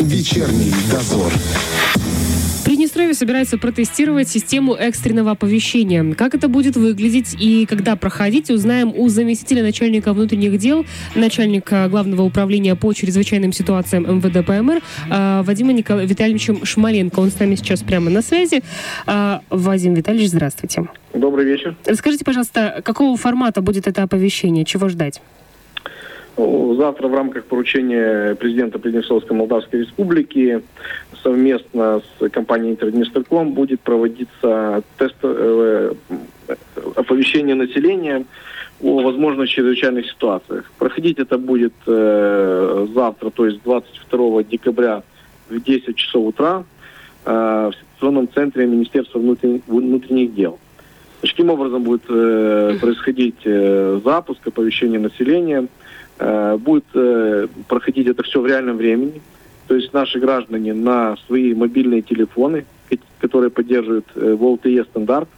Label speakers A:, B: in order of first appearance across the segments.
A: Вечерний дозор.
B: Приднестровье собирается протестировать систему экстренного оповещения. Как это будет выглядеть и когда проходить, узнаем у заместителя начальника внутренних дел, начальника главного управления по чрезвычайным ситуациям МВД ПМР э, Вадима Никол... Витальевичем Шмаленко. Он с нами сейчас прямо на связи. Э, Вадим Витальевич, здравствуйте.
C: Добрый вечер.
B: Расскажите, пожалуйста, какого формата будет это оповещение? Чего ждать?
C: Ну, завтра в рамках поручения президента Приднестровской Молдавской Республики совместно с компанией Интерднестерком будет проводиться тест э, оповещение населения о возможных чрезвычайных ситуациях. Проходить это будет э, завтра, то есть 22 декабря в 10 часов утра э, в ситуационном центре Министерства внутренних, внутренних дел. Таким образом будет э, происходить э, запуск оповещения населения – Э, будет э, проходить это все в реальном времени. То есть наши граждане на свои мобильные телефоны, которые поддерживают ВЛТЕ стандарт,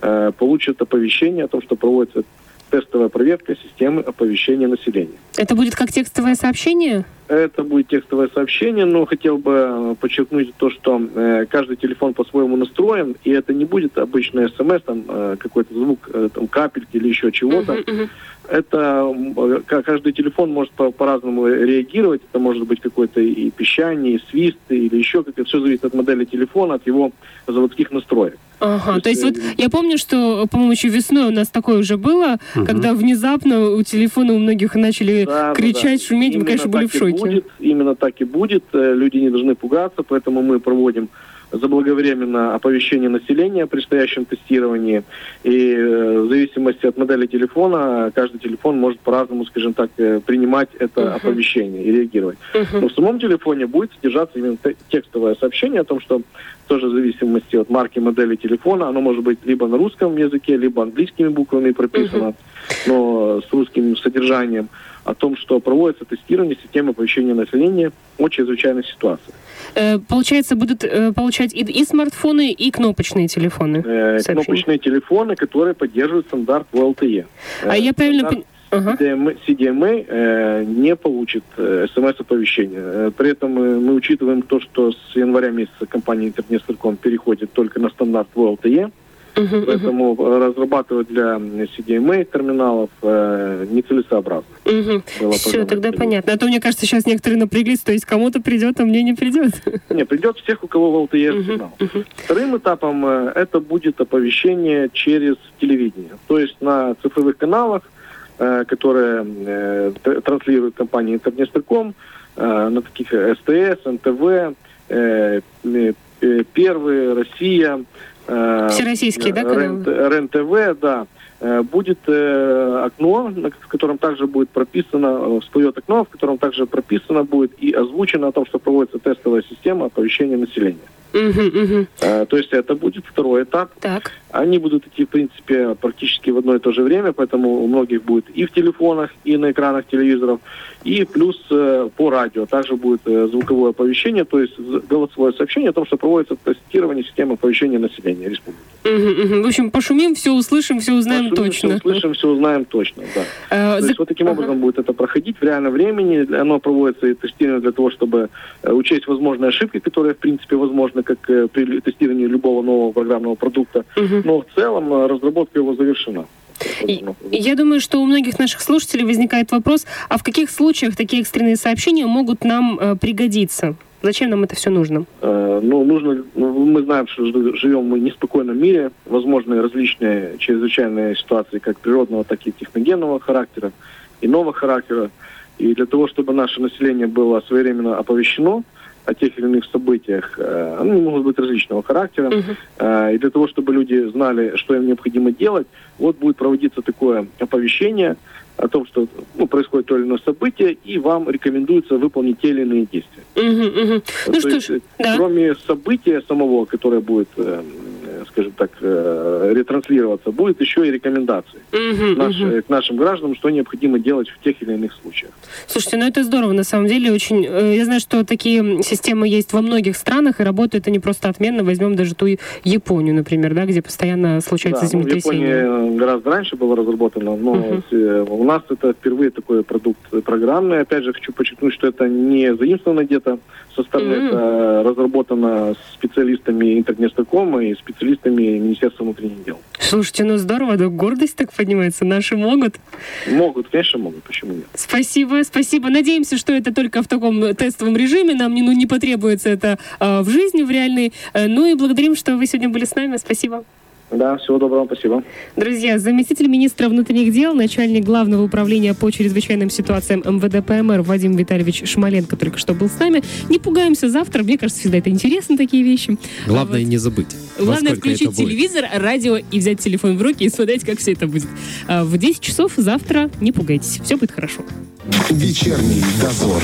C: э, получат оповещение о том, что проводится тестовая проверка системы оповещения населения.
B: Это будет как текстовое сообщение?
C: Это будет текстовое сообщение, но хотел бы подчеркнуть то, что э, каждый телефон по-своему настроен, и это не будет обычный смс, там э, какой-то звук, э, там капельки или еще чего-то. Uh-huh, uh-huh это каждый телефон может по- по-разному реагировать. Это может быть какой-то и пищание, и свист, или еще как-то. Все зависит от модели телефона, от его заводских настроек.
B: Ага, то, то есть, вот я помню, что, по-моему, еще весной у нас такое уже было, угу. когда внезапно у телефона у многих начали да, кричать, да, шуметь, именно мы, конечно, были в шоке.
C: Будет, именно так и будет. Э, люди не должны пугаться, поэтому мы проводим заблаговременно оповещение населения о предстоящем тестировании. И э, в зависимости от модели телефона, каждый телефон может по-разному, скажем так, э, принимать это uh-huh. оповещение и реагировать. Uh-huh. Но в самом телефоне будет содержаться именно текстовое сообщение о том, что тоже в зависимости от марки модели телефона, оно может быть либо на русском языке, либо английскими буквами прописано, uh-huh. но с русским содержанием о том, что проводится тестирование системы оповещения населения о чрезвычайных ситуациях.
B: Э, получается, будут э, получать и, и смартфоны, и кнопочные телефоны.
C: Э, кнопочные телефоны, которые поддерживают стандарт VLTE.
B: А я правильно понимаю?
C: Ага. CDMA, CDMA э, не получит э, смс-оповещение. Э, при этом мы, мы учитываем то, что с января месяца компания Интернет переходит только на стандарт VLTE. Uh-huh, Поэтому uh-huh. разрабатывать для CDMA терминалов э, нецелесообразно.
B: Uh-huh. Все, тогда понятно. А то, мне кажется, сейчас некоторые напряглись, то есть кому-то придет, а мне не придет.
C: Не, придет всех, у кого в LTE uh-huh, сигнал. Uh-huh. Вторым этапом э, это будет оповещение через телевидение. То есть на цифровых каналах, э, которые э, транслирует компания Интернет.ком, э, на таких СТС, НТВ, э, э, Первый, Россия,
B: Э, Всероссийский, да, канал?
C: РЕН-ТВ, да. Э, будет э, окно, в котором также будет прописано, всплывет окно, в котором также прописано будет и озвучено о том, что проводится тестовая система оповещения населения. Угу, угу. То есть это будет второй этап.
B: Так.
C: Они будут идти, в принципе, практически в одно и то же время, поэтому у многих будет и в телефонах, и на экранах телевизоров, и плюс э, по радио также будет э, звуковое оповещение, то есть голосовое сообщение о том, что проводится тестирование системы оповещения населения республики.
B: Угу, угу. В общем, пошумим, все услышим, все узнаем пошумим, точно.
C: Все услышим, все узнаем точно, да. А, то за... есть вот таким ага. образом будет это проходить в реальном времени. Оно проводится и тестирование для того, чтобы э, учесть возможные ошибки, которые, в принципе, возможны как при тестировании любого нового программного продукта. Угу но в целом э, разработка его завершена.
B: Я думаю, что у многих наших слушателей возникает вопрос, а в каких случаях такие экстренные сообщения могут нам э, пригодиться? Зачем нам это все нужно?
C: Э, ну, нужно, ну, мы знаем, что живем мы в неспокойном мире, возможны различные чрезвычайные ситуации, как природного, так и техногенного характера, иного характера. И для того, чтобы наше население было своевременно оповещено, о тех или иных событиях. Э, они могут быть различного характера. Uh-huh. И для того, чтобы люди знали, что им необходимо делать, вот будет проводиться такое оповещение о том, что ну, происходит то или иное событие, и вам рекомендуется выполнить те или иные действия.
B: Uh-huh, uh-huh. Ну,
C: то есть, ж, да. кроме события самого, которое будет, скажем так, э, ретранслироваться, будет еще и рекомендации
B: Мгм,
C: наш- э, к нашим гражданам, что необходимо делать в тех или иных случаях.
B: Слушайте, ну это здорово, на самом деле, очень... э, Я знаю, что такие системы есть во многих странах, и работают они просто отменно. Возьмем даже ту Японию, например, да, где постоянно случается
C: Да, ну, в
B: землетрясение.
C: Японии гораздо раньше было разработано, но э, у нас это впервые такой продукт программный. Опять же, хочу подчеркнуть, что это не заимствовано где-то со стороны,
B: Мгм.
C: это разработано специалистами Интернестакома и специалистами Министерства внутренних дел.
B: Слушайте, ну здорово, да гордость так поднимается, наши могут.
C: Могут, конечно, могут, почему нет?
B: Спасибо, спасибо. Надеемся, что это только в таком тестовом режиме. Нам не, ну, не потребуется это а, в жизни, в реальной. Э, Ну и благодарим, что вы сегодня были с нами. Спасибо.
C: Да, всего доброго, спасибо.
B: Друзья, заместитель министра внутренних дел, начальник главного управления по чрезвычайным ситуациям МВД ПМР Вадим Витальевич Шмаленко только что был с нами. Не пугаемся завтра. Мне кажется, всегда это интересно, такие вещи.
D: Главное
B: А вот
D: не забыть.
B: Главное включить телевизор, радио и взять телефон в руки и смотреть, как все это будет. А В 10 часов завтра не пугайтесь. Все будет хорошо.
A: Вечерний дозор.